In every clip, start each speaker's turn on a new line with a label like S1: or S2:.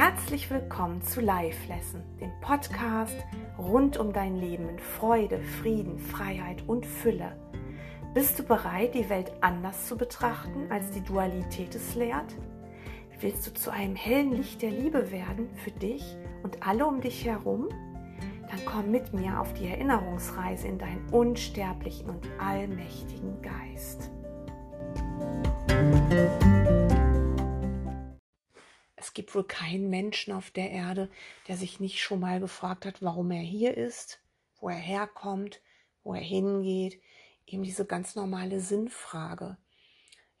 S1: Herzlich willkommen zu Life Lesson, dem Podcast rund um dein Leben in Freude, Frieden, Freiheit und Fülle. Bist du bereit, die Welt anders zu betrachten, als die Dualität es lehrt? Willst du zu einem hellen Licht der Liebe werden für dich und alle um dich herum? Dann komm mit mir auf die Erinnerungsreise in deinen unsterblichen und allmächtigen Geist. Es gibt wohl keinen Menschen auf der Erde, der sich nicht schon mal gefragt hat, warum er hier ist, wo er herkommt, wo er hingeht. Eben diese ganz normale Sinnfrage.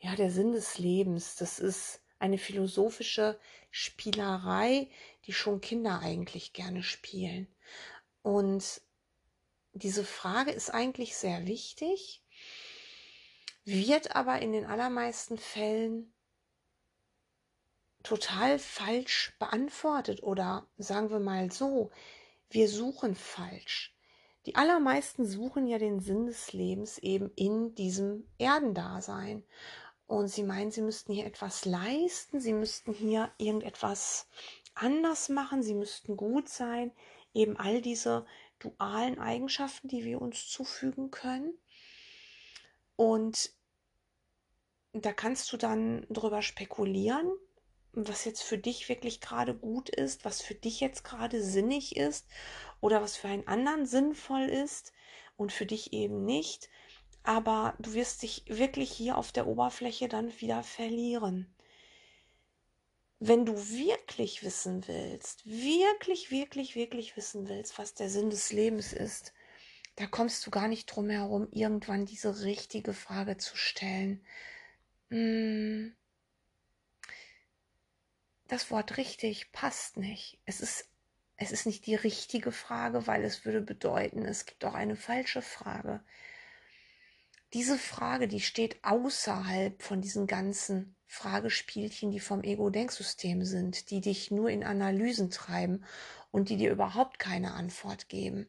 S1: Ja, der Sinn des Lebens, das ist eine philosophische Spielerei, die schon Kinder eigentlich gerne spielen. Und diese Frage ist eigentlich sehr wichtig, wird aber in den allermeisten Fällen total falsch beantwortet oder sagen wir mal so, wir suchen falsch. Die allermeisten suchen ja den Sinn des Lebens eben in diesem Erdendasein. Und sie meinen, sie müssten hier etwas leisten, sie müssten hier irgendetwas anders machen, sie müssten gut sein. Eben all diese dualen Eigenschaften, die wir uns zufügen können. Und da kannst du dann drüber spekulieren, was jetzt für dich wirklich gerade gut ist, was für dich jetzt gerade sinnig ist oder was für einen anderen sinnvoll ist und für dich eben nicht aber du wirst dich wirklich hier auf der Oberfläche dann wieder verlieren. Wenn du wirklich wissen willst, wirklich, wirklich, wirklich wissen willst, was der Sinn des Lebens ist, da kommst du gar nicht drum herum, irgendwann diese richtige Frage zu stellen. Hm. Das Wort richtig passt nicht. Es ist, es ist nicht die richtige Frage, weil es würde bedeuten, es gibt auch eine falsche Frage diese Frage, die steht außerhalb von diesen ganzen Fragespielchen, die vom Ego-Denksystem sind, die dich nur in Analysen treiben und die dir überhaupt keine Antwort geben.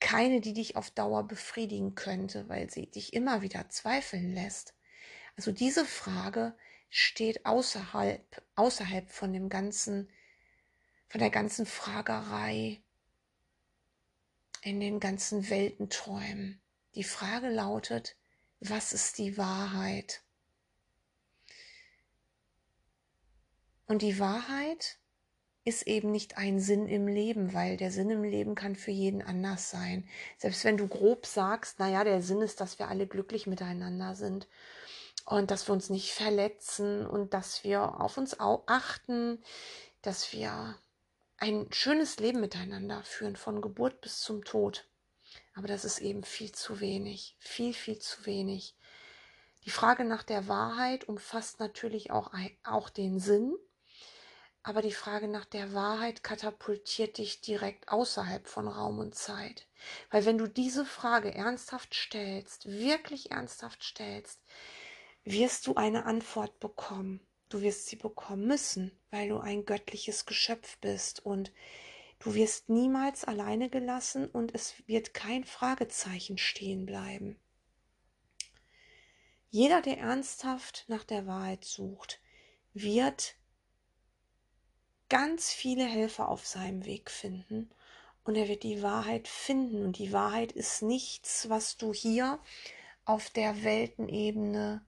S1: Keine, die dich auf Dauer befriedigen könnte, weil sie dich immer wieder zweifeln lässt. Also diese Frage steht außerhalb, außerhalb von dem ganzen, von der ganzen Fragerei in den ganzen Weltenträumen. Die Frage lautet, was ist die Wahrheit? Und die Wahrheit ist eben nicht ein Sinn im Leben, weil der Sinn im Leben kann für jeden anders sein. Selbst wenn du grob sagst, naja, der Sinn ist, dass wir alle glücklich miteinander sind und dass wir uns nicht verletzen und dass wir auf uns achten, dass wir ein schönes Leben miteinander führen, von Geburt bis zum Tod. Aber das ist eben viel zu wenig, viel, viel zu wenig. Die Frage nach der Wahrheit umfasst natürlich auch, auch den Sinn, aber die Frage nach der Wahrheit katapultiert dich direkt außerhalb von Raum und Zeit. Weil wenn du diese Frage ernsthaft stellst, wirklich ernsthaft stellst, wirst du eine Antwort bekommen. Du wirst sie bekommen müssen, weil du ein göttliches Geschöpf bist und Du wirst niemals alleine gelassen und es wird kein Fragezeichen stehen bleiben. Jeder, der ernsthaft nach der Wahrheit sucht, wird ganz viele Helfer auf seinem Weg finden und er wird die Wahrheit finden. Und die Wahrheit ist nichts, was du hier auf der Weltenebene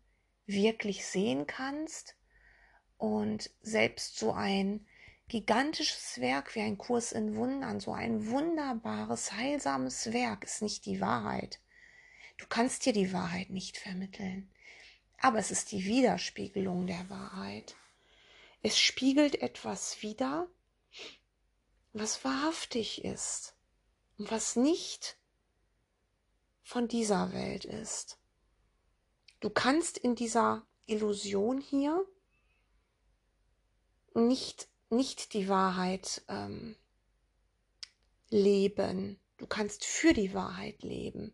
S1: wirklich sehen kannst. Und selbst so ein gigantisches Werk wie ein Kurs in Wundern, so ein wunderbares, heilsames Werk ist nicht die Wahrheit. Du kannst dir die Wahrheit nicht vermitteln, aber es ist die Widerspiegelung der Wahrheit. Es spiegelt etwas wider, was wahrhaftig ist und was nicht von dieser Welt ist. Du kannst in dieser Illusion hier nicht nicht die Wahrheit ähm, leben. Du kannst für die Wahrheit leben.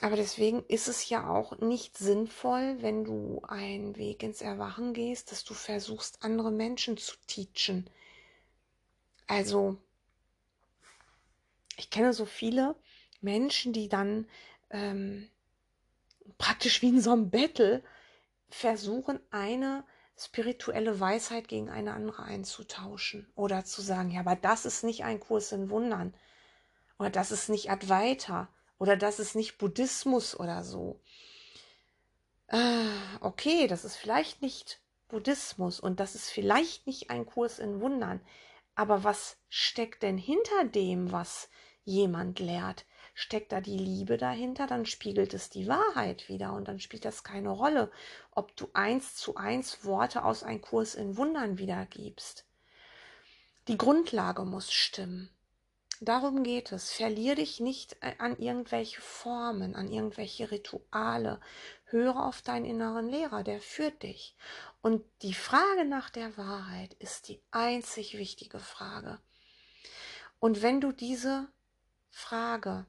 S1: Aber deswegen ist es ja auch nicht sinnvoll, wenn du einen Weg ins Erwachen gehst, dass du versuchst, andere Menschen zu teachen. Also, ich kenne so viele Menschen, die dann ähm, praktisch wie in so einem Battle versuchen, eine spirituelle Weisheit gegen eine andere einzutauschen oder zu sagen, ja, aber das ist nicht ein Kurs in Wundern oder das ist nicht Advaita oder das ist nicht Buddhismus oder so. Äh, okay, das ist vielleicht nicht Buddhismus und das ist vielleicht nicht ein Kurs in Wundern, aber was steckt denn hinter dem, was jemand lehrt? Steckt da die Liebe dahinter, dann spiegelt es die Wahrheit wieder und dann spielt das keine Rolle, ob du eins zu eins Worte aus einem Kurs in Wundern wiedergibst. Die Grundlage muss stimmen. Darum geht es. Verlier dich nicht äh, an irgendwelche Formen, an irgendwelche Rituale. Höre auf deinen inneren Lehrer, der führt dich. Und die Frage nach der Wahrheit ist die einzig wichtige Frage. Und wenn du diese Frage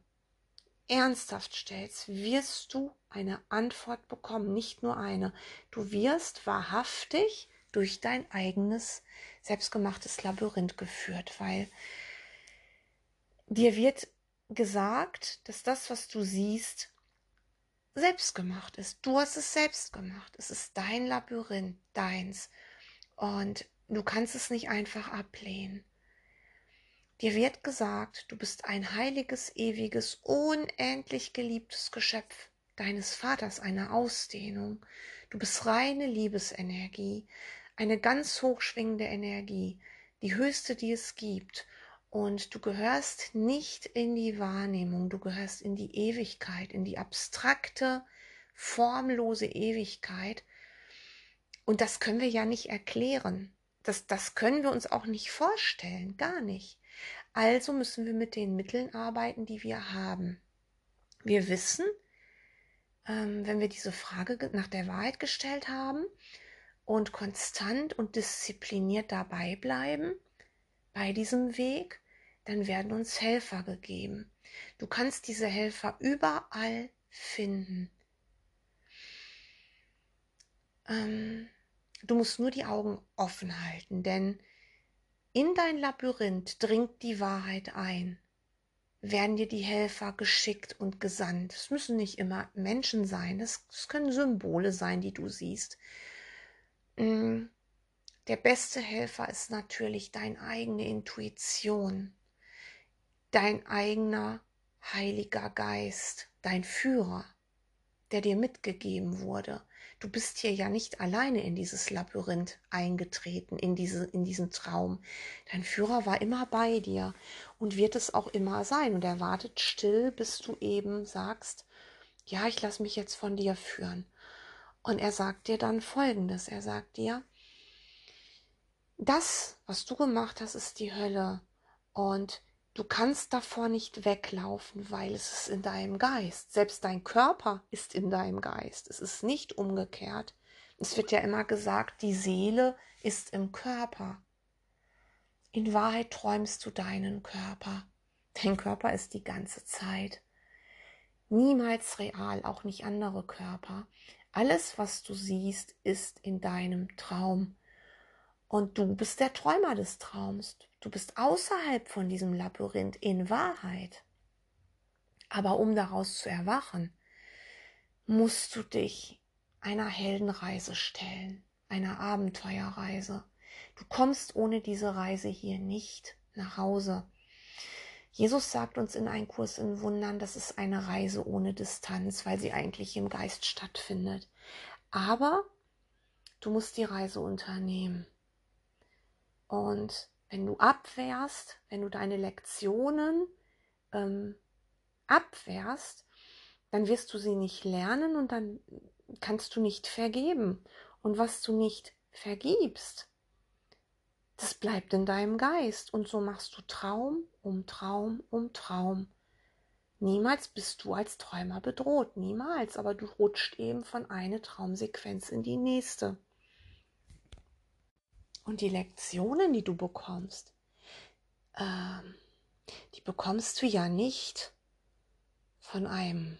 S1: ernsthaft stellst, wirst du eine Antwort bekommen, nicht nur eine. Du wirst wahrhaftig durch dein eigenes selbstgemachtes Labyrinth geführt, weil dir wird gesagt, dass das, was du siehst, selbst gemacht ist. Du hast es selbst gemacht. Es ist dein Labyrinth, deins. Und du kannst es nicht einfach ablehnen. Dir wird gesagt, du bist ein heiliges, ewiges, unendlich geliebtes Geschöpf deines Vaters, eine Ausdehnung. Du bist reine Liebesenergie, eine ganz hochschwingende Energie, die höchste, die es gibt. Und du gehörst nicht in die Wahrnehmung, du gehörst in die Ewigkeit, in die abstrakte, formlose Ewigkeit. Und das können wir ja nicht erklären. Das, das können wir uns auch nicht vorstellen, gar nicht. Also müssen wir mit den Mitteln arbeiten, die wir haben. Wir wissen, ähm, wenn wir diese Frage nach der Wahrheit gestellt haben und konstant und diszipliniert dabei bleiben bei diesem Weg, dann werden uns Helfer gegeben. Du kannst diese Helfer überall finden. Ähm, du musst nur die Augen offen halten, denn in dein Labyrinth dringt die Wahrheit ein. Werden dir die Helfer geschickt und gesandt. Es müssen nicht immer Menschen sein, das können Symbole sein, die du siehst. Mm, der beste Helfer ist natürlich deine eigene Intuition, dein eigener Heiliger Geist, dein Führer, der dir mitgegeben wurde. Du bist hier ja nicht alleine in dieses Labyrinth eingetreten, in, diese, in diesen Traum. Dein Führer war immer bei dir und wird es auch immer sein. Und er wartet still, bis du eben sagst, ja, ich lasse mich jetzt von dir führen. Und er sagt dir dann Folgendes. Er sagt dir, das, was du gemacht hast, ist die Hölle. Und Du kannst davor nicht weglaufen, weil es ist in deinem Geist. Selbst dein Körper ist in deinem Geist. Es ist nicht umgekehrt. Es wird ja immer gesagt, die Seele ist im Körper. In Wahrheit träumst du deinen Körper. Dein Körper ist die ganze Zeit. Niemals real, auch nicht andere Körper. Alles, was du siehst, ist in deinem Traum. Und du bist der Träumer des Traums. Du bist außerhalb von diesem Labyrinth in Wahrheit. Aber um daraus zu erwachen, musst du dich einer Heldenreise stellen, einer Abenteuerreise. Du kommst ohne diese Reise hier nicht nach Hause. Jesus sagt uns in einem Kurs in Wundern, das ist eine Reise ohne Distanz, weil sie eigentlich im Geist stattfindet. Aber du musst die Reise unternehmen. Und wenn du abwehrst, wenn du deine Lektionen ähm, abwehrst, dann wirst du sie nicht lernen und dann kannst du nicht vergeben. Und was du nicht vergibst, das bleibt in deinem Geist. Und so machst du Traum um Traum um Traum. Niemals bist du als Träumer bedroht, niemals, aber du rutscht eben von einer Traumsequenz in die nächste. Und die Lektionen, die du bekommst, ähm, die bekommst du ja nicht von einem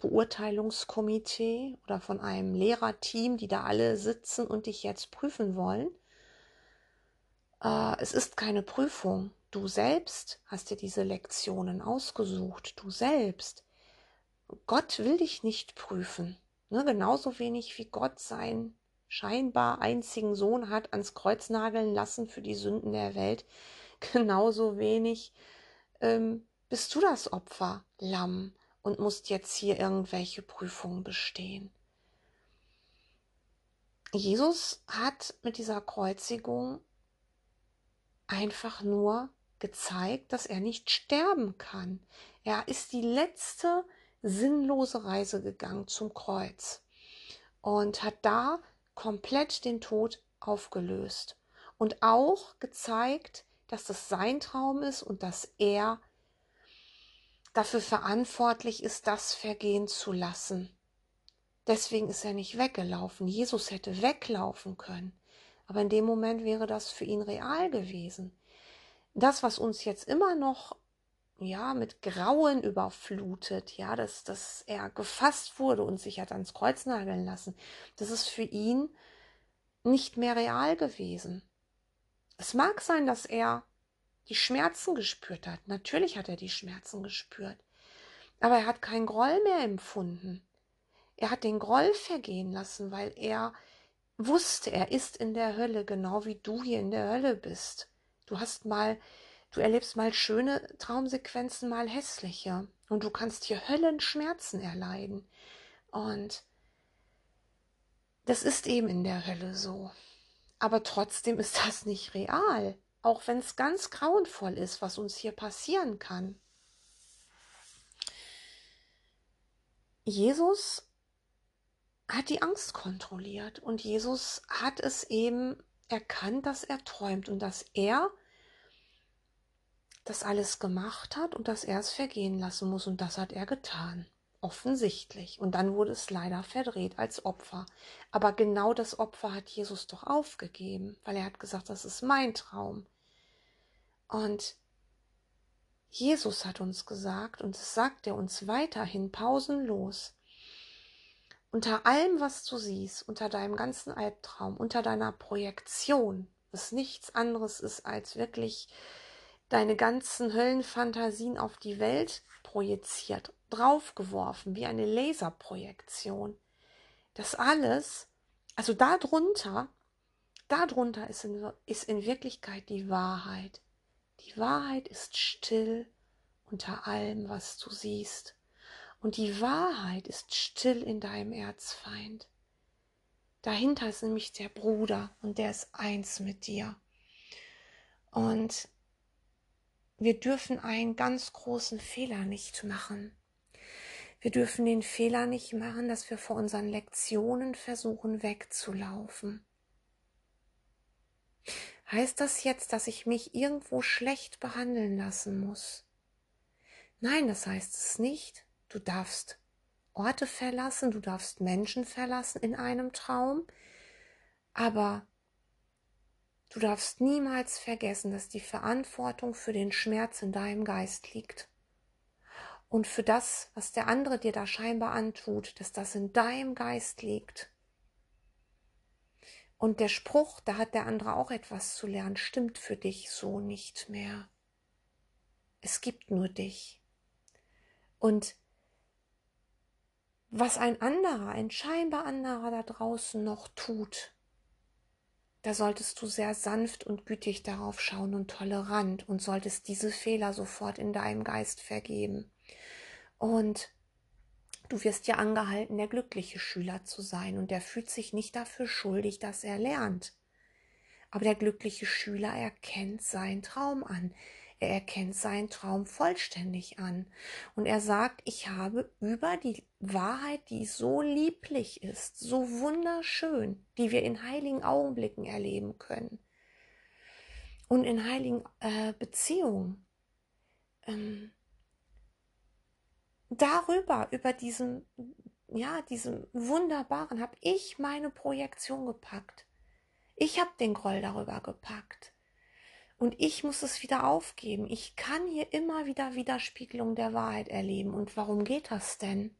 S1: Beurteilungskomitee oder von einem Lehrerteam, die da alle sitzen und dich jetzt prüfen wollen. Äh, es ist keine Prüfung. Du selbst hast dir diese Lektionen ausgesucht. Du selbst. Gott will dich nicht prüfen. Ne? Genauso wenig wie Gott sein scheinbar einzigen Sohn hat ans Kreuz nageln lassen für die Sünden der Welt, genauso wenig ähm, bist du das Opfer, Lamm, und musst jetzt hier irgendwelche Prüfungen bestehen. Jesus hat mit dieser Kreuzigung einfach nur gezeigt, dass er nicht sterben kann. Er ist die letzte sinnlose Reise gegangen zum Kreuz und hat da komplett den Tod aufgelöst und auch gezeigt, dass das sein Traum ist und dass er dafür verantwortlich ist, das vergehen zu lassen. Deswegen ist er nicht weggelaufen. Jesus hätte weglaufen können. Aber in dem Moment wäre das für ihn real gewesen. Das, was uns jetzt immer noch ja, mit Grauen überflutet, ja, dass, dass er gefasst wurde und sich hat ans Kreuz nageln lassen, das ist für ihn nicht mehr real gewesen. Es mag sein, dass er die Schmerzen gespürt hat. Natürlich hat er die Schmerzen gespürt. Aber er hat keinen Groll mehr empfunden. Er hat den Groll vergehen lassen, weil er wusste, er ist in der Hölle, genau wie du hier in der Hölle bist. Du hast mal Du erlebst mal schöne Traumsequenzen, mal hässliche. Und du kannst hier Höllenschmerzen erleiden. Und das ist eben in der Hölle so. Aber trotzdem ist das nicht real. Auch wenn es ganz grauenvoll ist, was uns hier passieren kann. Jesus hat die Angst kontrolliert und Jesus hat es eben erkannt, dass er träumt und dass er das alles gemacht hat und dass er es vergehen lassen muss. Und das hat er getan. Offensichtlich. Und dann wurde es leider verdreht als Opfer. Aber genau das Opfer hat Jesus doch aufgegeben, weil er hat gesagt, das ist mein Traum. Und Jesus hat uns gesagt, und es sagt er uns weiterhin pausenlos, unter allem, was du siehst, unter deinem ganzen Albtraum, unter deiner Projektion, was nichts anderes ist als wirklich deine ganzen Höllenfantasien auf die Welt projiziert, draufgeworfen, wie eine Laserprojektion. Das alles, also darunter, darunter ist in, ist in Wirklichkeit die Wahrheit. Die Wahrheit ist still unter allem, was du siehst. Und die Wahrheit ist still in deinem Erzfeind. Dahinter ist nämlich der Bruder und der ist eins mit dir. Und wir dürfen einen ganz großen Fehler nicht machen. Wir dürfen den Fehler nicht machen, dass wir vor unseren Lektionen versuchen wegzulaufen. Heißt das jetzt, dass ich mich irgendwo schlecht behandeln lassen muss? Nein, das heißt es nicht. Du darfst Orte verlassen, du darfst Menschen verlassen in einem Traum, aber Du darfst niemals vergessen, dass die Verantwortung für den Schmerz in deinem Geist liegt. Und für das, was der andere dir da scheinbar antut, dass das in deinem Geist liegt. Und der Spruch, da hat der andere auch etwas zu lernen, stimmt für dich so nicht mehr. Es gibt nur dich. Und was ein anderer, ein scheinbar anderer da draußen noch tut, da solltest du sehr sanft und gütig darauf schauen und tolerant und solltest diese Fehler sofort in deinem Geist vergeben. Und du wirst ja angehalten, der glückliche Schüler zu sein und der fühlt sich nicht dafür schuldig, dass er lernt. Aber der glückliche Schüler erkennt seinen Traum an. Er erkennt seinen Traum vollständig an. Und er sagt, ich habe über die Wahrheit, die so lieblich ist, so wunderschön, die wir in heiligen Augenblicken erleben können und in heiligen äh, Beziehungen, ähm, darüber, über diesen, ja, diesem wunderbaren, habe ich meine Projektion gepackt. Ich habe den Groll darüber gepackt. Und ich muss es wieder aufgeben. Ich kann hier immer wieder Widerspiegelung der Wahrheit erleben. Und warum geht das denn?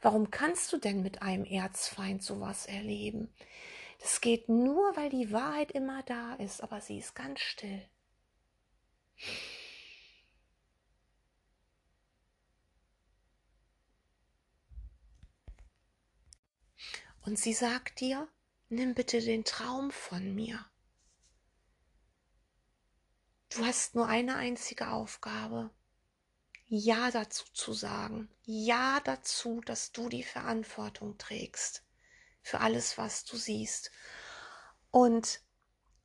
S1: Warum kannst du denn mit einem Erzfeind sowas erleben? Das geht nur, weil die Wahrheit immer da ist, aber sie ist ganz still. Und sie sagt dir, nimm bitte den Traum von mir. Du hast nur eine einzige Aufgabe. Ja dazu zu sagen. Ja dazu, dass du die Verantwortung trägst für alles, was du siehst. Und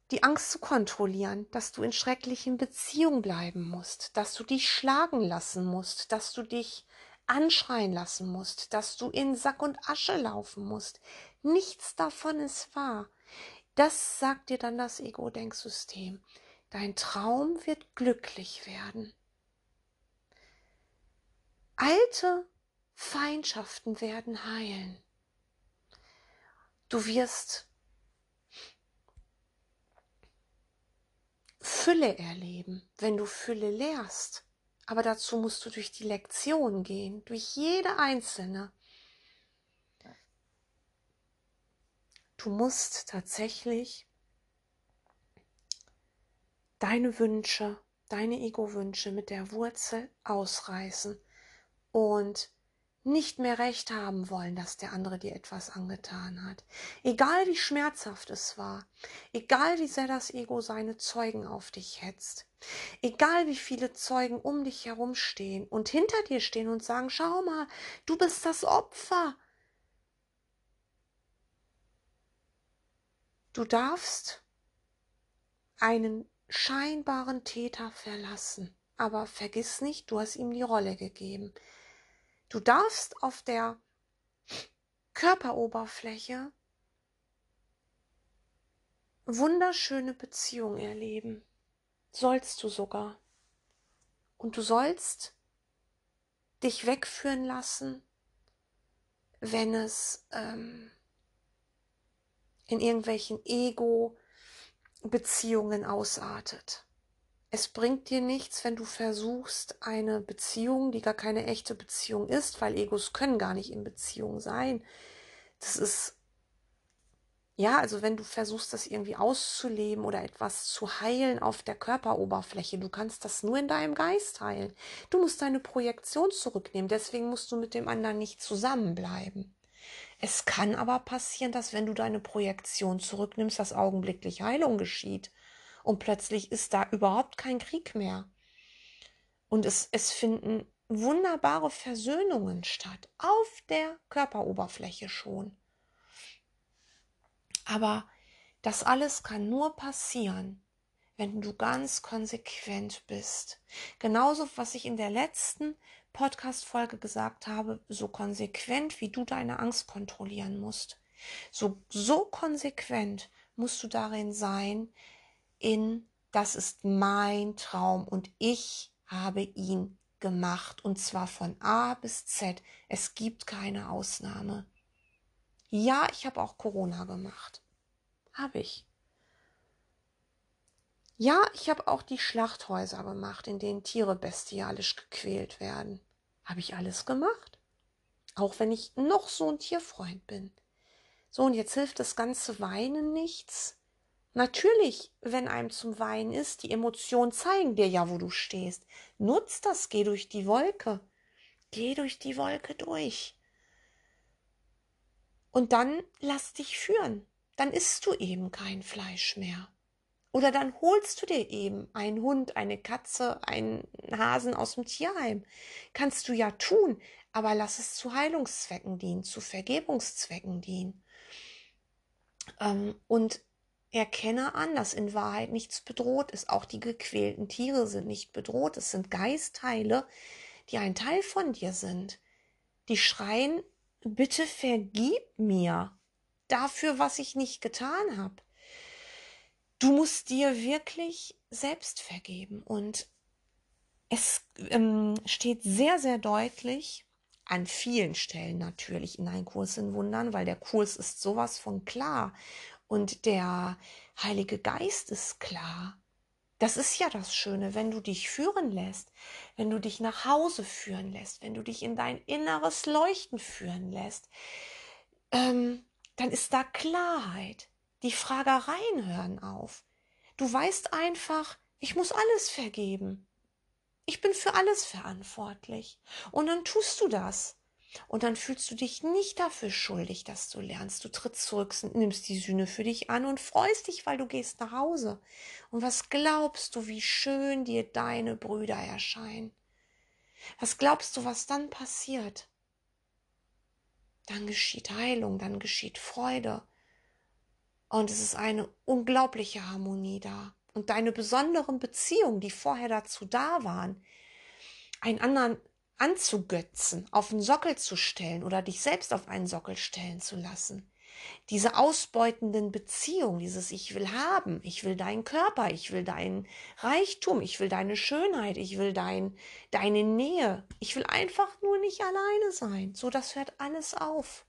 S1: die Angst zu kontrollieren, dass du in schrecklichen Beziehungen bleiben musst, dass du dich schlagen lassen musst, dass du dich anschreien lassen musst, dass du in Sack und Asche laufen musst. Nichts davon ist wahr. Das sagt dir dann das Ego-Denksystem. Dein Traum wird glücklich werden. Alte Feindschaften werden heilen. Du wirst Fülle erleben, wenn du Fülle lehrst. Aber dazu musst du durch die Lektion gehen, durch jede einzelne. Du musst tatsächlich deine Wünsche, deine Ego-Wünsche mit der Wurzel ausreißen und nicht mehr recht haben wollen, dass der andere dir etwas angetan hat. Egal wie schmerzhaft es war, egal wie sehr das Ego seine Zeugen auf dich hetzt, egal wie viele Zeugen um dich herum stehen und hinter dir stehen und sagen, schau mal, du bist das Opfer. Du darfst einen scheinbaren Täter verlassen, aber vergiss nicht, du hast ihm die Rolle gegeben. Du darfst auf der Körperoberfläche wunderschöne Beziehungen erleben. Sollst du sogar. Und du sollst dich wegführen lassen, wenn es ähm, in irgendwelchen Ego-Beziehungen ausartet. Es bringt dir nichts, wenn du versuchst, eine Beziehung, die gar keine echte Beziehung ist, weil Egos können gar nicht in Beziehung sein. Das ist, ja, also wenn du versuchst, das irgendwie auszuleben oder etwas zu heilen auf der Körperoberfläche, du kannst das nur in deinem Geist heilen. Du musst deine Projektion zurücknehmen, deswegen musst du mit dem anderen nicht zusammenbleiben. Es kann aber passieren, dass wenn du deine Projektion zurücknimmst, dass augenblicklich Heilung geschieht und plötzlich ist da überhaupt kein Krieg mehr. Und es, es finden wunderbare Versöhnungen statt, auf der Körperoberfläche schon. Aber das alles kann nur passieren, wenn du ganz konsequent bist. Genauso, was ich in der letzten Podcast-Folge gesagt habe, so konsequent, wie du deine Angst kontrollieren musst. So, so konsequent musst du darin sein, in, das ist mein Traum und ich habe ihn gemacht und zwar von A bis Z. Es gibt keine Ausnahme. Ja, ich habe auch Corona gemacht. Habe ich. Ja, ich habe auch die Schlachthäuser gemacht, in denen Tiere bestialisch gequält werden. Habe ich alles gemacht. Auch wenn ich noch so ein Tierfreund bin. So, und jetzt hilft das ganze Weinen nichts. Natürlich, wenn einem zum Weinen ist, die Emotionen zeigen dir ja, wo du stehst. Nutz das, geh durch die Wolke. Geh durch die Wolke durch. Und dann lass dich führen. Dann isst du eben kein Fleisch mehr. Oder dann holst du dir eben einen Hund, eine Katze, einen Hasen aus dem Tierheim. Kannst du ja tun, aber lass es zu Heilungszwecken dienen, zu Vergebungszwecken dienen. Ähm, und Erkenne an, dass in Wahrheit nichts bedroht ist. Auch die gequälten Tiere sind nicht bedroht. Es sind Geistteile, die ein Teil von dir sind. Die schreien, bitte vergib mir dafür, was ich nicht getan habe. Du musst dir wirklich selbst vergeben. Und es ähm, steht sehr, sehr deutlich, an vielen Stellen natürlich in ein Kurs in Wundern, weil der Kurs ist sowas von klar und der Heilige Geist ist klar. Das ist ja das Schöne, wenn du dich führen lässt, wenn du dich nach Hause führen lässt, wenn du dich in dein inneres Leuchten führen lässt, ähm, dann ist da Klarheit. Die Fragereien hören auf. Du weißt einfach, ich muss alles vergeben. Ich bin für alles verantwortlich. Und dann tust du das. Und dann fühlst du dich nicht dafür schuldig, dass du lernst. Du trittst zurück, nimmst die Sühne für dich an und freust dich, weil du gehst nach Hause. Und was glaubst du, wie schön dir deine Brüder erscheinen? Was glaubst du, was dann passiert? Dann geschieht Heilung, dann geschieht Freude. Und es ist eine unglaubliche Harmonie da. Und deine besonderen Beziehungen, die vorher dazu da waren, einen anderen anzugötzen, auf den Sockel zu stellen oder dich selbst auf einen Sockel stellen zu lassen. Diese ausbeutenden Beziehungen, dieses Ich will haben, ich will deinen Körper, ich will deinen Reichtum, ich will deine Schönheit, ich will dein, deine Nähe, ich will einfach nur nicht alleine sein. So, das hört alles auf.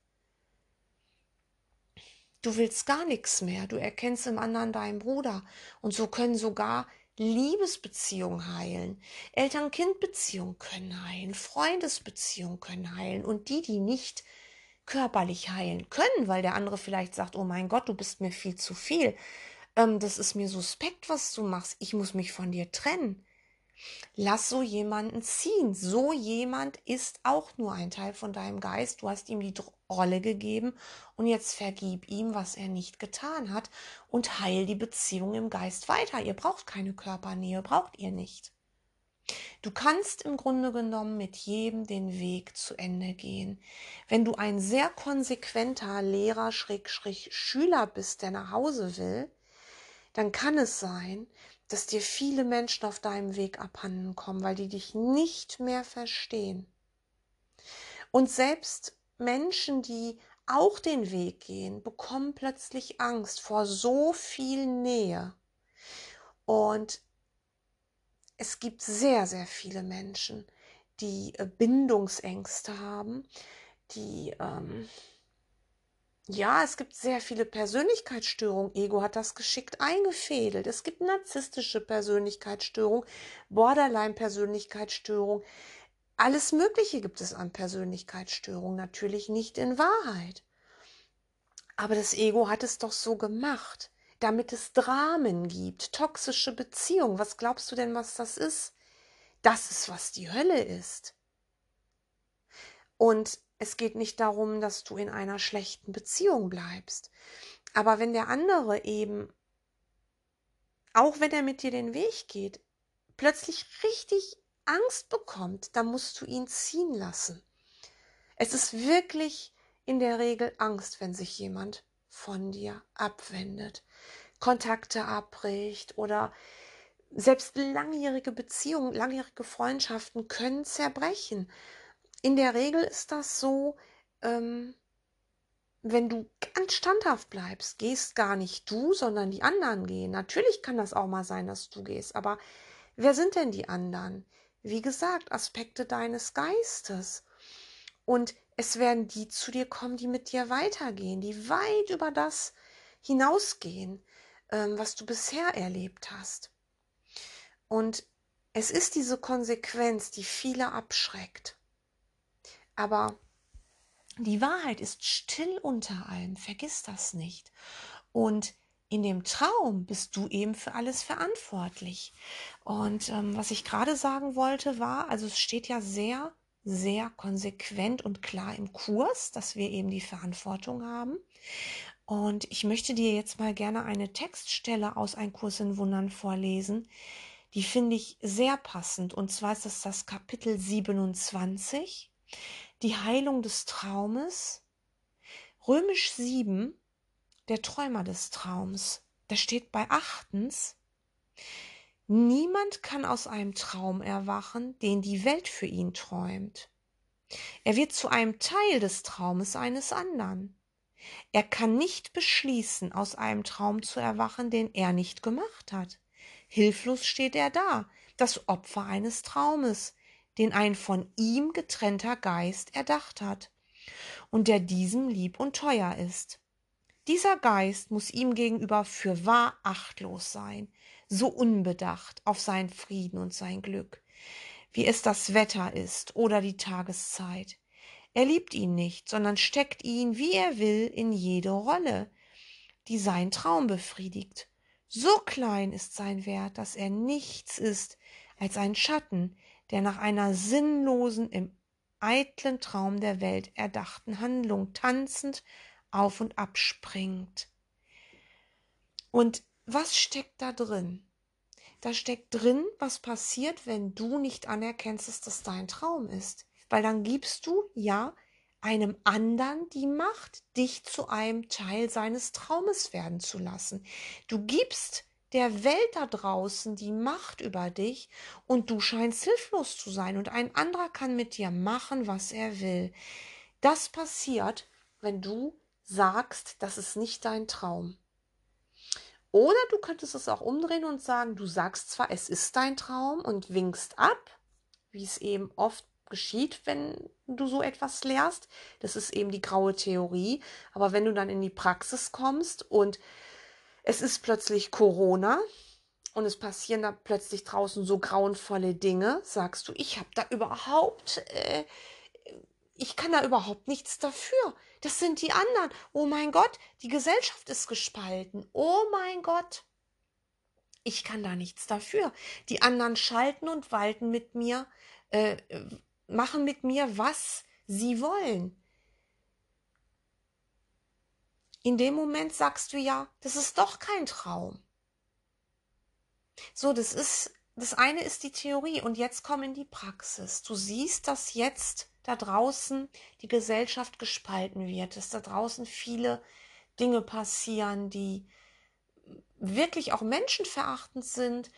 S1: Du willst gar nichts mehr, du erkennst im anderen deinen Bruder. Und so können sogar Liebesbeziehungen heilen, Eltern-Kind-Beziehungen können heilen, Freundesbeziehungen können heilen. Und die, die nicht körperlich heilen können, weil der andere vielleicht sagt, oh mein Gott, du bist mir viel zu viel, ähm, das ist mir suspekt, was du machst, ich muss mich von dir trennen. Lass so jemanden ziehen. So jemand ist auch nur ein Teil von deinem Geist. Du hast ihm die Rolle gegeben und jetzt vergib ihm, was er nicht getan hat und heil die Beziehung im Geist weiter. Ihr braucht keine Körpernähe, braucht ihr nicht. Du kannst im Grunde genommen mit jedem den Weg zu Ende gehen. Wenn du ein sehr konsequenter Lehrer, Schrägstrich Schüler bist, der nach Hause will, dann kann es sein, dass dir viele Menschen auf deinem Weg abhanden kommen, weil die dich nicht mehr verstehen. Und selbst Menschen, die auch den Weg gehen, bekommen plötzlich Angst vor so viel Nähe. Und es gibt sehr, sehr viele Menschen, die äh, Bindungsängste haben, die ähm, ja, es gibt sehr viele Persönlichkeitsstörungen. Ego hat das geschickt eingefädelt. Es gibt narzisstische Persönlichkeitsstörung, Borderline-Persönlichkeitsstörung. Alles Mögliche gibt es an Persönlichkeitsstörungen, natürlich nicht in Wahrheit. Aber das Ego hat es doch so gemacht, damit es Dramen gibt, toxische Beziehungen. Was glaubst du denn, was das ist? Das ist, was die Hölle ist. Und es geht nicht darum, dass du in einer schlechten Beziehung bleibst. Aber wenn der andere eben, auch wenn er mit dir den Weg geht, plötzlich richtig Angst bekommt, dann musst du ihn ziehen lassen. Es ist wirklich in der Regel Angst, wenn sich jemand von dir abwendet, Kontakte abbricht oder selbst langjährige Beziehungen, langjährige Freundschaften können zerbrechen in der Regel ist das so, ähm, wenn du ganz standhaft bleibst, gehst gar nicht du, sondern die anderen gehen. Natürlich kann das auch mal sein, dass du gehst, aber wer sind denn die anderen? Wie gesagt, Aspekte deines Geistes. Und es werden die zu dir kommen, die mit dir weitergehen, die weit über das hinausgehen, ähm, was du bisher erlebt hast. Und es ist diese Konsequenz, die viele abschreckt. Aber die Wahrheit ist still unter allem, vergiss das nicht. Und in dem Traum bist du eben für alles verantwortlich. Und ähm, was ich gerade sagen wollte, war, also es steht ja sehr, sehr konsequent und klar im Kurs, dass wir eben die Verantwortung haben. Und ich möchte dir jetzt mal gerne eine Textstelle aus Ein Kurs in Wundern vorlesen. Die finde ich sehr passend. Und zwar ist das das Kapitel 27 die Heilung des Traumes. Römisch 7, der Träumer des Traums. Da steht bei achtens, niemand kann aus einem Traum erwachen, den die Welt für ihn träumt. Er wird zu einem Teil des Traumes eines anderen. Er kann nicht beschließen, aus einem Traum zu erwachen, den er nicht gemacht hat. Hilflos steht er da, das Opfer eines Traumes, den ein von ihm getrennter Geist erdacht hat und der diesem lieb und teuer ist. Dieser Geist muss ihm gegenüber für wahr achtlos sein, so unbedacht auf seinen Frieden und sein Glück, wie es das Wetter ist oder die Tageszeit. Er liebt ihn nicht, sondern steckt ihn, wie er will, in jede Rolle, die sein Traum befriedigt. So klein ist sein Wert, dass er nichts ist als ein Schatten, der nach einer sinnlosen, im eitlen Traum der Welt erdachten Handlung tanzend auf und ab springt. Und was steckt da drin? Da steckt drin, was passiert, wenn du nicht anerkennst, dass das dein Traum ist. Weil dann gibst du ja einem anderen die Macht, dich zu einem Teil seines Traumes werden zu lassen. Du gibst der Welt da draußen die Macht über dich und du scheinst hilflos zu sein und ein anderer kann mit dir machen, was er will. Das passiert, wenn du sagst, das ist nicht dein Traum. Oder du könntest es auch umdrehen und sagen, du sagst zwar, es ist dein Traum und winkst ab, wie es eben oft geschieht, wenn du so etwas lehrst. Das ist eben die graue Theorie. Aber wenn du dann in die Praxis kommst und es ist plötzlich Corona und es passieren da plötzlich draußen so grauenvolle Dinge, sagst du, ich habe da überhaupt, äh, ich kann da überhaupt nichts dafür. Das sind die anderen. Oh mein Gott, die Gesellschaft ist gespalten. Oh mein Gott. Ich kann da nichts dafür. Die anderen schalten und walten mit mir, äh, machen mit mir, was sie wollen. In dem Moment sagst du ja, das ist doch kein Traum. So, das ist, das eine ist die Theorie und jetzt komm in die Praxis. Du siehst, dass jetzt da draußen die Gesellschaft gespalten wird, dass da draußen viele Dinge passieren, die wirklich auch menschenverachtend sind,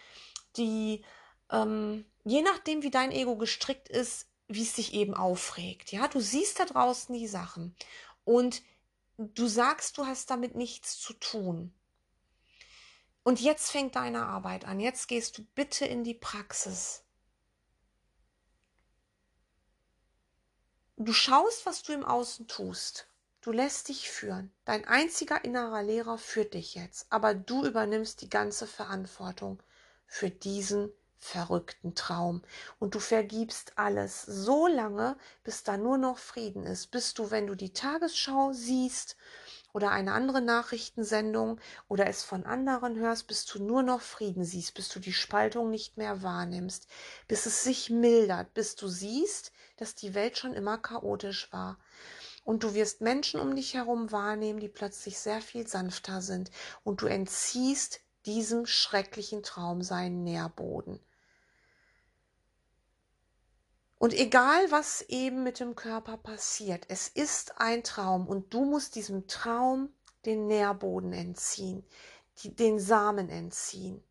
S1: die ähm, je nachdem, wie dein Ego gestrickt ist, wie es dich eben aufregt. Ja, du siehst da draußen die Sachen und du sagst, du hast damit nichts zu tun. Und jetzt fängt deine Arbeit an. Jetzt gehst du bitte in die Praxis. Du schaust, was du im Außen tust. Du lässt dich führen. Dein einziger innerer Lehrer führt dich jetzt. Aber du übernimmst die ganze Verantwortung für diesen verrückten Traum. Und du vergibst alles so lange, bis da nur noch Frieden ist. Bis du, wenn du die Tagesschau siehst oder eine andere Nachrichtensendung oder es von anderen hörst, bis du nur noch Frieden siehst, bis du die Spaltung nicht mehr wahrnimmst, bis es sich mildert, bis du siehst, dass die Welt schon immer chaotisch war. Und du wirst Menschen um dich herum wahrnehmen, die plötzlich sehr viel sanfter sind. Und du entziehst diesem schrecklichen Traum seinen Nährboden. Und egal, was eben mit dem Körper passiert, es ist ein Traum und du musst diesem Traum den Nährboden entziehen, die, den Samen entziehen.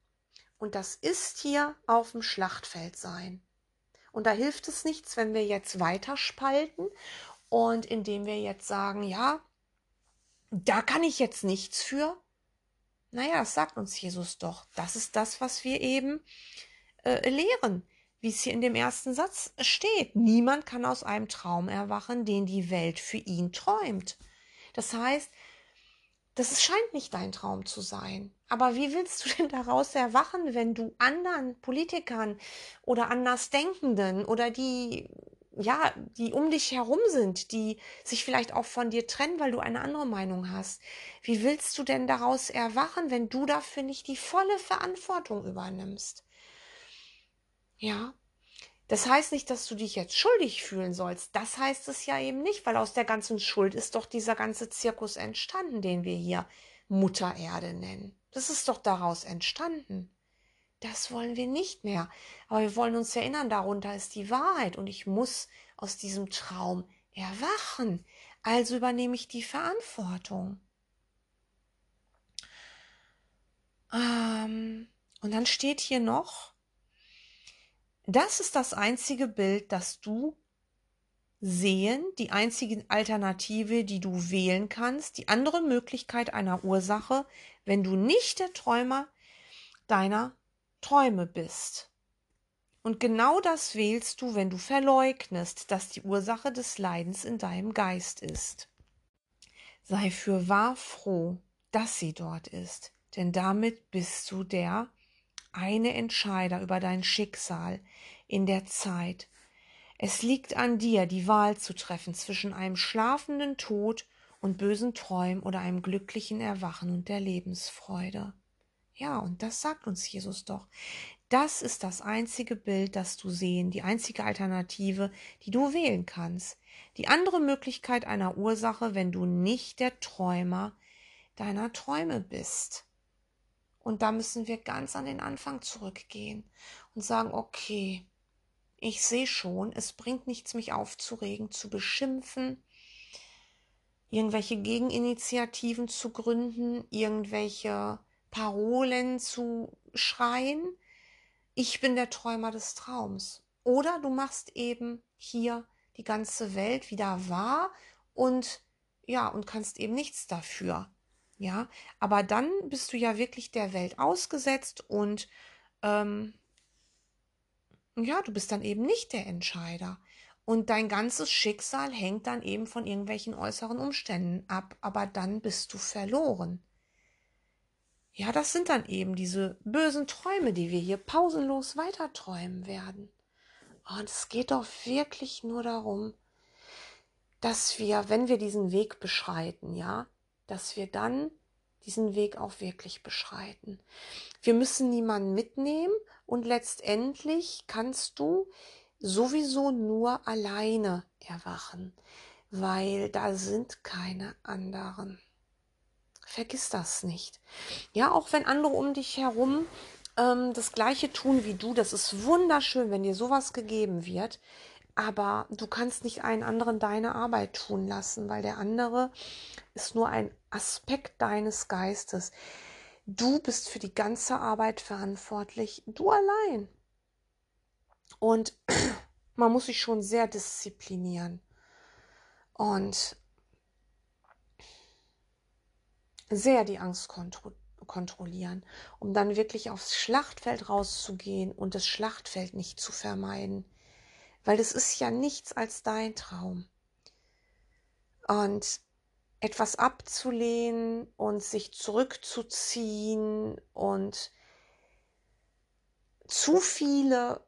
S1: Und das ist hier auf dem Schlachtfeld sein. Und da hilft es nichts, wenn wir jetzt weiter spalten und indem wir jetzt sagen, ja, da kann ich jetzt nichts für. Naja, das sagt uns Jesus doch. Das ist das, was wir eben äh, lehren wie es hier in dem ersten Satz steht. Niemand kann aus einem Traum erwachen, den die Welt für ihn träumt. Das heißt, das scheint nicht dein Traum zu sein. Aber wie willst du denn daraus erwachen, wenn du anderen Politikern oder Andersdenkenden oder die, ja, die um dich herum sind, die sich vielleicht auch von dir trennen, weil du eine andere Meinung hast? Wie willst du denn daraus erwachen, wenn du dafür nicht die volle Verantwortung übernimmst? Ja. Das heißt nicht, dass du dich jetzt schuldig fühlen sollst. Das heißt es ja eben nicht, weil aus der ganzen Schuld ist doch dieser ganze Zirkus entstanden, den wir hier Mutter Erde nennen. Das ist doch daraus entstanden. Das wollen wir nicht mehr. Aber wir wollen uns erinnern, darunter ist die Wahrheit und ich muss aus diesem Traum erwachen. Also übernehme ich die Verantwortung. Ähm, und dann steht hier noch, das ist das einzige Bild, das du sehen, die einzige Alternative, die du wählen kannst, die andere Möglichkeit einer Ursache, wenn du nicht der Träumer deiner Träume bist. Und genau das wählst du, wenn du verleugnest, dass die Ursache des Leidens in deinem Geist ist. Sei für wahr froh, dass sie dort ist, denn damit bist du der eine Entscheider über dein Schicksal in der Zeit. Es liegt an dir, die Wahl zu treffen zwischen einem schlafenden Tod und bösen Träumen oder einem glücklichen Erwachen und der Lebensfreude. Ja, und das sagt uns Jesus doch. Das ist das einzige Bild, das du sehen, die einzige Alternative, die du wählen kannst. Die andere Möglichkeit einer Ursache, wenn du nicht der Träumer deiner Träume bist. Und da müssen wir ganz an den Anfang zurückgehen und sagen, okay, ich sehe schon, es bringt nichts, mich aufzuregen, zu beschimpfen, irgendwelche Gegeninitiativen zu gründen, irgendwelche Parolen zu schreien ich bin der Träumer des Traums. Oder du machst eben hier die ganze Welt wieder wahr und ja, und kannst eben nichts dafür. Ja, aber dann bist du ja wirklich der Welt ausgesetzt und ähm, ja, du bist dann eben nicht der Entscheider. Und dein ganzes Schicksal hängt dann eben von irgendwelchen äußeren Umständen ab, aber dann bist du verloren. Ja, das sind dann eben diese bösen Träume, die wir hier pausenlos weiter träumen werden. Und es geht doch wirklich nur darum, dass wir, wenn wir diesen Weg beschreiten, ja, dass wir dann diesen Weg auch wirklich beschreiten. Wir müssen niemanden mitnehmen und letztendlich kannst du sowieso nur alleine erwachen, weil da sind keine anderen. Vergiss das nicht. Ja, auch wenn andere um dich herum ähm, das Gleiche tun wie du, das ist wunderschön, wenn dir sowas gegeben wird. Aber du kannst nicht einen anderen deine Arbeit tun lassen, weil der andere ist nur ein Aspekt deines Geistes. Du bist für die ganze Arbeit verantwortlich, du allein. Und man muss sich schon sehr disziplinieren. Und sehr die Angst kontro kontrollieren, um dann wirklich aufs Schlachtfeld rauszugehen und das Schlachtfeld nicht zu vermeiden. Weil das ist ja nichts als dein Traum. Und etwas abzulehnen und sich zurückzuziehen und zu viele,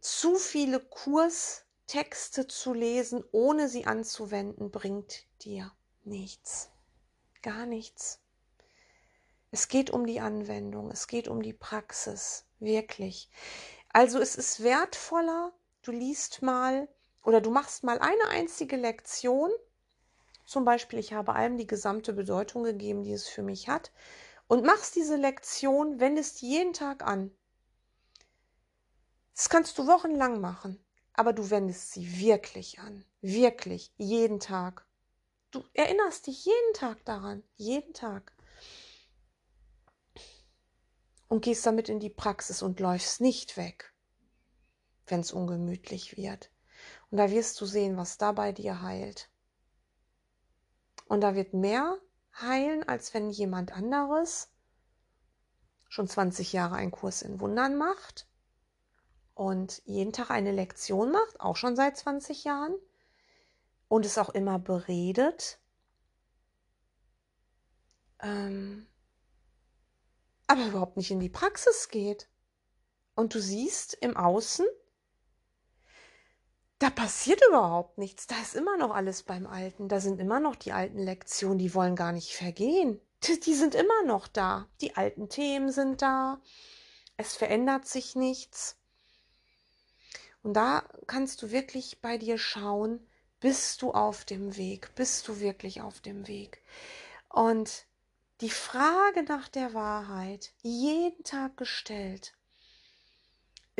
S1: zu viele Kurstexte zu lesen, ohne sie anzuwenden, bringt dir nichts. Gar nichts. Es geht um die Anwendung, es geht um die Praxis, wirklich. Also es ist wertvoller, du liest mal oder du machst mal eine einzige Lektion. Zum Beispiel, ich habe allem die gesamte Bedeutung gegeben, die es für mich hat. Und machst diese Lektion, wendest jeden Tag an. Das kannst du wochenlang machen, aber du wendest sie wirklich an. Wirklich, jeden Tag. Du erinnerst dich jeden Tag daran. Jeden Tag und gehst damit in die Praxis und läufst nicht weg, wenn es ungemütlich wird. Und da wirst du sehen, was da bei dir heilt. Und da wird mehr heilen, als wenn jemand anderes schon 20 Jahre einen Kurs in Wundern macht und jeden Tag eine Lektion macht, auch schon seit 20 Jahren und es auch immer beredet. Ähm, aber überhaupt nicht in die Praxis geht. Und du siehst im Außen, da passiert überhaupt nichts. Da ist immer noch alles beim Alten. Da sind immer noch die alten Lektionen, die wollen gar nicht vergehen. Die sind immer noch da. Die alten Themen sind da. Es verändert sich nichts. Und da kannst du wirklich bei dir schauen, bist du auf dem Weg? Bist du wirklich auf dem Weg? Und die Frage nach der Wahrheit jeden Tag gestellt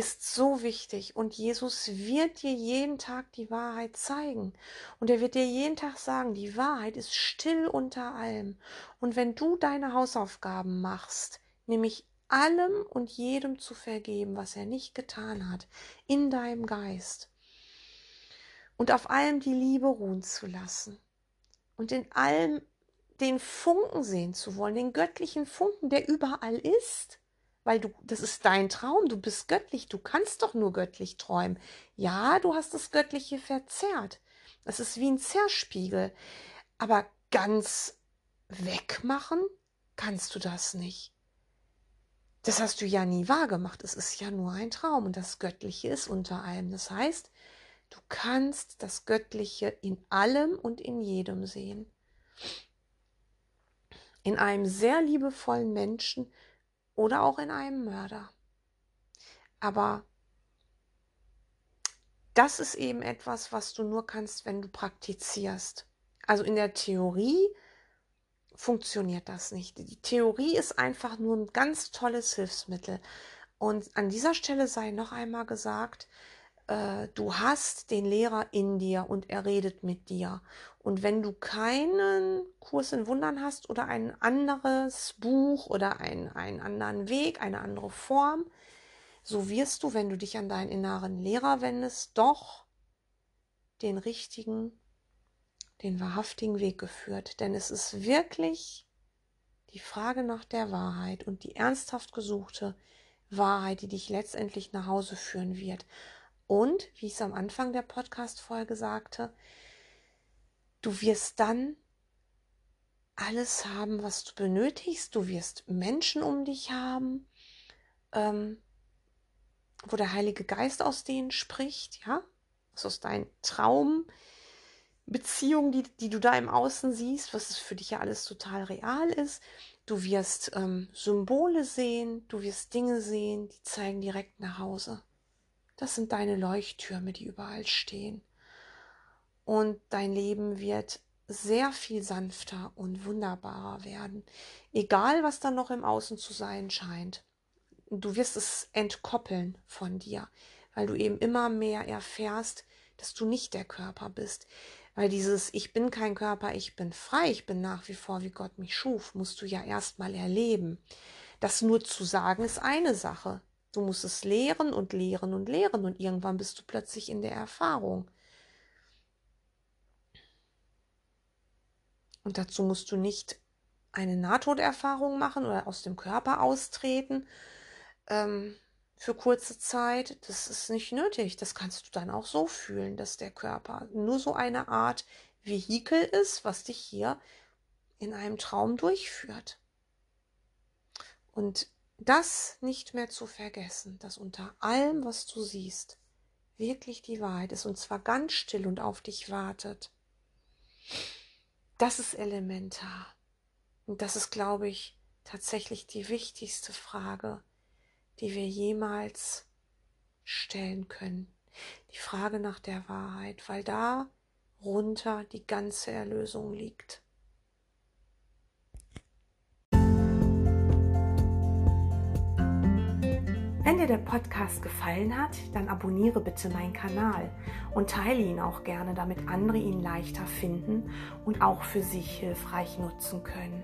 S1: ist so wichtig und Jesus wird dir jeden Tag die Wahrheit zeigen und er wird dir jeden Tag sagen, die Wahrheit ist still unter allem und wenn du deine Hausaufgaben machst, nämlich allem und jedem zu vergeben, was er nicht getan hat, in deinem Geist und auf allem die Liebe ruhen zu lassen und in allem den Funken sehen zu wollen, den göttlichen Funken, der überall ist. Weil du, das ist dein Traum, du bist göttlich, du kannst doch nur göttlich träumen. Ja, du hast das Göttliche verzerrt. Das ist wie ein Zerspiegel. Aber ganz wegmachen kannst du das nicht. Das hast du ja nie wahrgemacht. Es ist ja nur ein Traum und das Göttliche ist unter allem. Das heißt, du kannst das Göttliche in allem und in jedem sehen in einem sehr liebevollen Menschen oder auch in einem Mörder. Aber das ist eben etwas, was du nur kannst, wenn du praktizierst. Also in der Theorie funktioniert das nicht. Die Theorie ist einfach nur ein ganz tolles Hilfsmittel. Und an dieser Stelle sei noch einmal gesagt, äh, du hast den Lehrer in dir und er redet mit dir. Und wenn du keinen Kurs in Wundern hast oder ein anderes Buch oder ein, einen anderen Weg, eine andere Form, so wirst du, wenn du dich an deinen inneren Lehrer wendest, doch den richtigen, den wahrhaftigen Weg geführt. Denn es ist wirklich die Frage nach der Wahrheit und die ernsthaft gesuchte Wahrheit, die dich letztendlich nach Hause führen wird. Und, wie ich es am Anfang der Podcast-Folge sagte, du wirst dann alles haben, was du benötigst. Du wirst Menschen um dich haben, ähm, wo der Heilige Geist aus denen spricht, ja, was aus deinen Traumbeziehungen, die, die du da im Außen siehst, was für dich ja alles total real ist. Du wirst ähm, Symbole sehen, du wirst Dinge sehen, die zeigen direkt nach Hause. Das sind deine Leuchttürme, die überall stehen. Und dein Leben wird sehr viel sanfter und wunderbarer werden. Egal, was dann noch im Außen zu sein scheint du wirst es entkoppeln von dir, weil du eben immer mehr erfährst, dass du nicht der Körper bist. Weil dieses Ich bin kein Körper, ich bin frei, ich bin nach wie vor, wie Gott mich schuf, musst du ja erstmal erleben. Das nur zu sagen ist eine Sache. Du musst es lehren und lehren und lehren und irgendwann bist du plötzlich in der Erfahrung. Und dazu musst du nicht eine Nahtoderfahrung machen oder aus dem Körper austreten, ähm, für kurze Zeit, das ist nicht nötig. Das kannst du dann auch so fühlen, dass der Körper nur so eine Art Vehikel ist, was dich hier in einem Traum durchführt. Und das nicht mehr zu vergessen, dass unter allem, was du siehst, wirklich die Wahrheit ist und zwar ganz still und auf dich wartet. Das ist elementar. Und das ist, glaube ich, tatsächlich die wichtigste Frage, die wir jemals stellen können. Die Frage nach der Wahrheit, weil da runter die ganze Erlösung liegt. Wenn dir der Podcast gefallen hat, dann abonniere bitte meinen Kanal und teile ihn auch gerne, damit andere ihn leichter finden und auch für sich hilfreich nutzen können.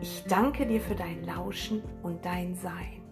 S1: Ich danke dir für dein Lauschen und dein Sein.